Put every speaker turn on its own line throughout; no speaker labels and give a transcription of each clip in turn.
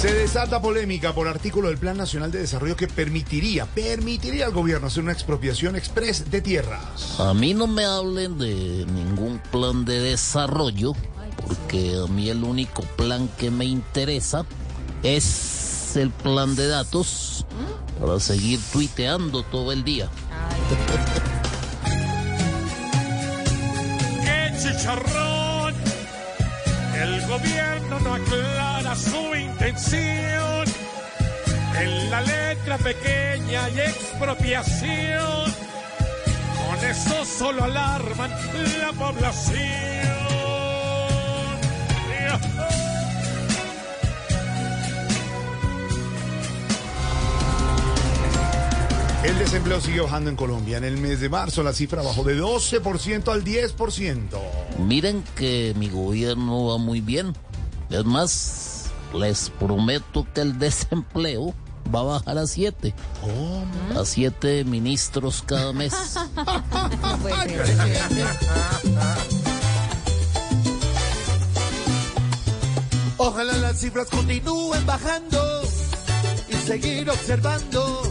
Se desata polémica por artículo del Plan Nacional de Desarrollo que permitiría, permitiría al gobierno hacer una expropiación express de tierras.
A mí no me hablen de ningún plan de desarrollo, porque a mí el único plan que me interesa es el plan de datos para seguir tuiteando todo el día.
¡Qué chicharrón! Gobierno no aclara su intención. En la letra pequeña hay expropiación. Con eso solo alarman la población.
El desempleo sigue bajando en Colombia. En el mes de marzo la cifra bajó de 12% al 10%.
Miren que mi gobierno va muy bien. Es más, les prometo que el desempleo va a bajar a siete. A siete ministros cada mes.
Ojalá las cifras continúen bajando y seguir observando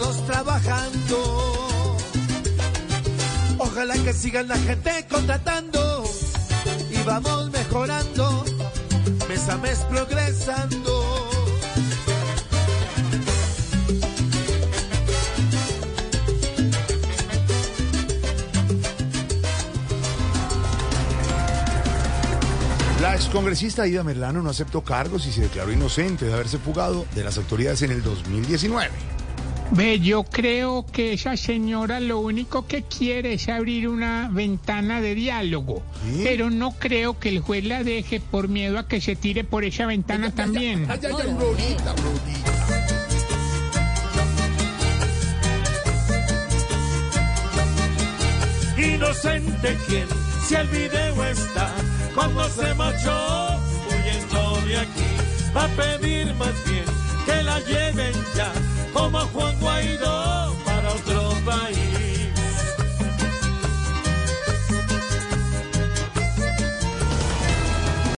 todos trabajando. Ojalá que sigan la gente contratando y vamos mejorando, mes a mes progresando.
La excongresista Ida Merlano no aceptó cargos y se declaró inocente de haberse fugado de las autoridades en el 2019.
Ve, yo creo que esa señora lo único que quiere es abrir una ventana de diálogo,
¿Sí?
pero no creo que el juez la deje por miedo a que se tire por esa ventana también.
Ay, ay, ay, Brunita, Brunita.
Inocente quien, si el video está, cuando se marchó huyendo de aquí, va a pedir más bien que la lleven ya, como a Juan.